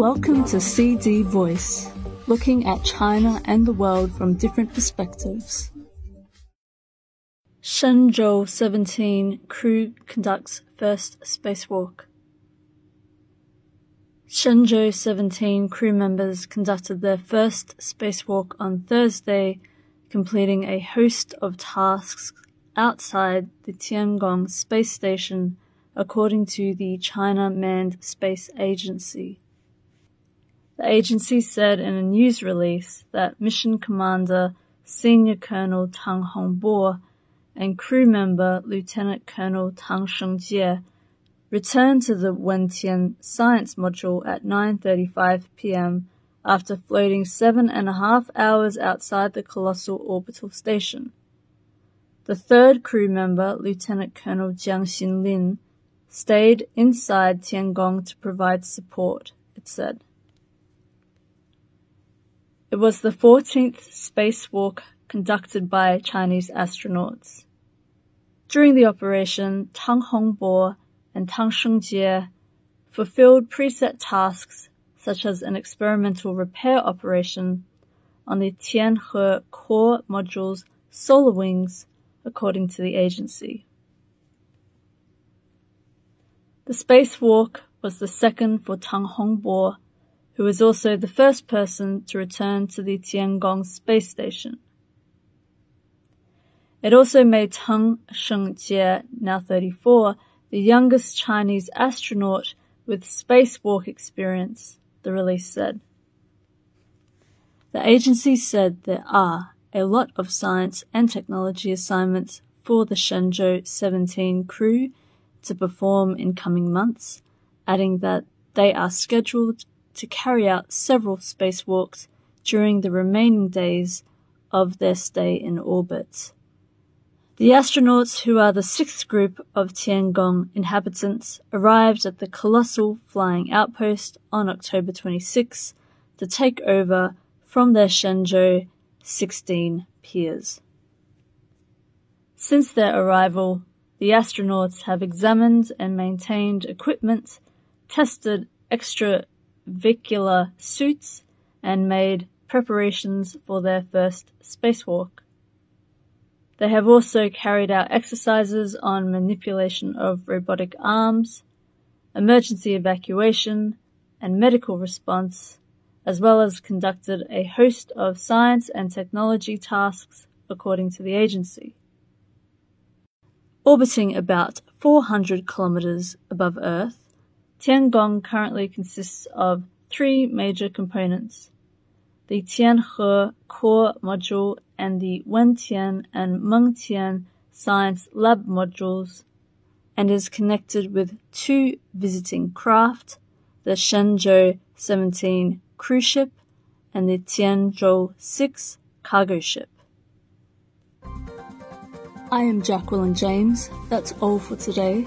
Welcome to CD Voice, looking at China and the world from different perspectives. Shenzhou 17 crew conducts first spacewalk. Shenzhou 17 crew members conducted their first spacewalk on Thursday, completing a host of tasks outside the Tiangong space station, according to the China Manned Space Agency. The agency said in a news release that Mission Commander Senior Colonel Tang Hongbo and crew member Lieutenant Colonel Tang Shengjie returned to the Wentian science module at 9.35 p.m. after floating seven and a half hours outside the colossal orbital station. The third crew member, Lieutenant Colonel Jiang Xinlin, stayed inside Tiangong to provide support, it said. It was the 14th spacewalk conducted by Chinese astronauts. During the operation, Tang Hongbo and Tang Shengjie fulfilled preset tasks such as an experimental repair operation on the Tianhe core module's solar wings, according to the agency. The spacewalk was the second for Tang Hongbo who was also the first person to return to the Tiangong space station. It also made Tang Shengjie, now 34, the youngest Chinese astronaut with spacewalk experience, the release said. The agency said there are a lot of science and technology assignments for the Shenzhou 17 crew to perform in coming months, adding that they are scheduled to carry out several spacewalks during the remaining days of their stay in orbit. The astronauts, who are the sixth group of Tiangong inhabitants, arrived at the colossal flying outpost on October 26 to take over from their Shenzhou 16 peers. Since their arrival, the astronauts have examined and maintained equipment, tested extra vehicular suits and made preparations for their first spacewalk. They have also carried out exercises on manipulation of robotic arms, emergency evacuation, and medical response, as well as conducted a host of science and technology tasks according to the agency. Orbiting about 400 kilometers above Earth, Tiangong currently consists of three major components, the Tianhe core module and the Wentian and Mengtian science lab modules, and is connected with two visiting craft, the Shenzhou 17 crew ship and the Tianzhou 6 cargo ship. I am Jacqueline James. That's all for today.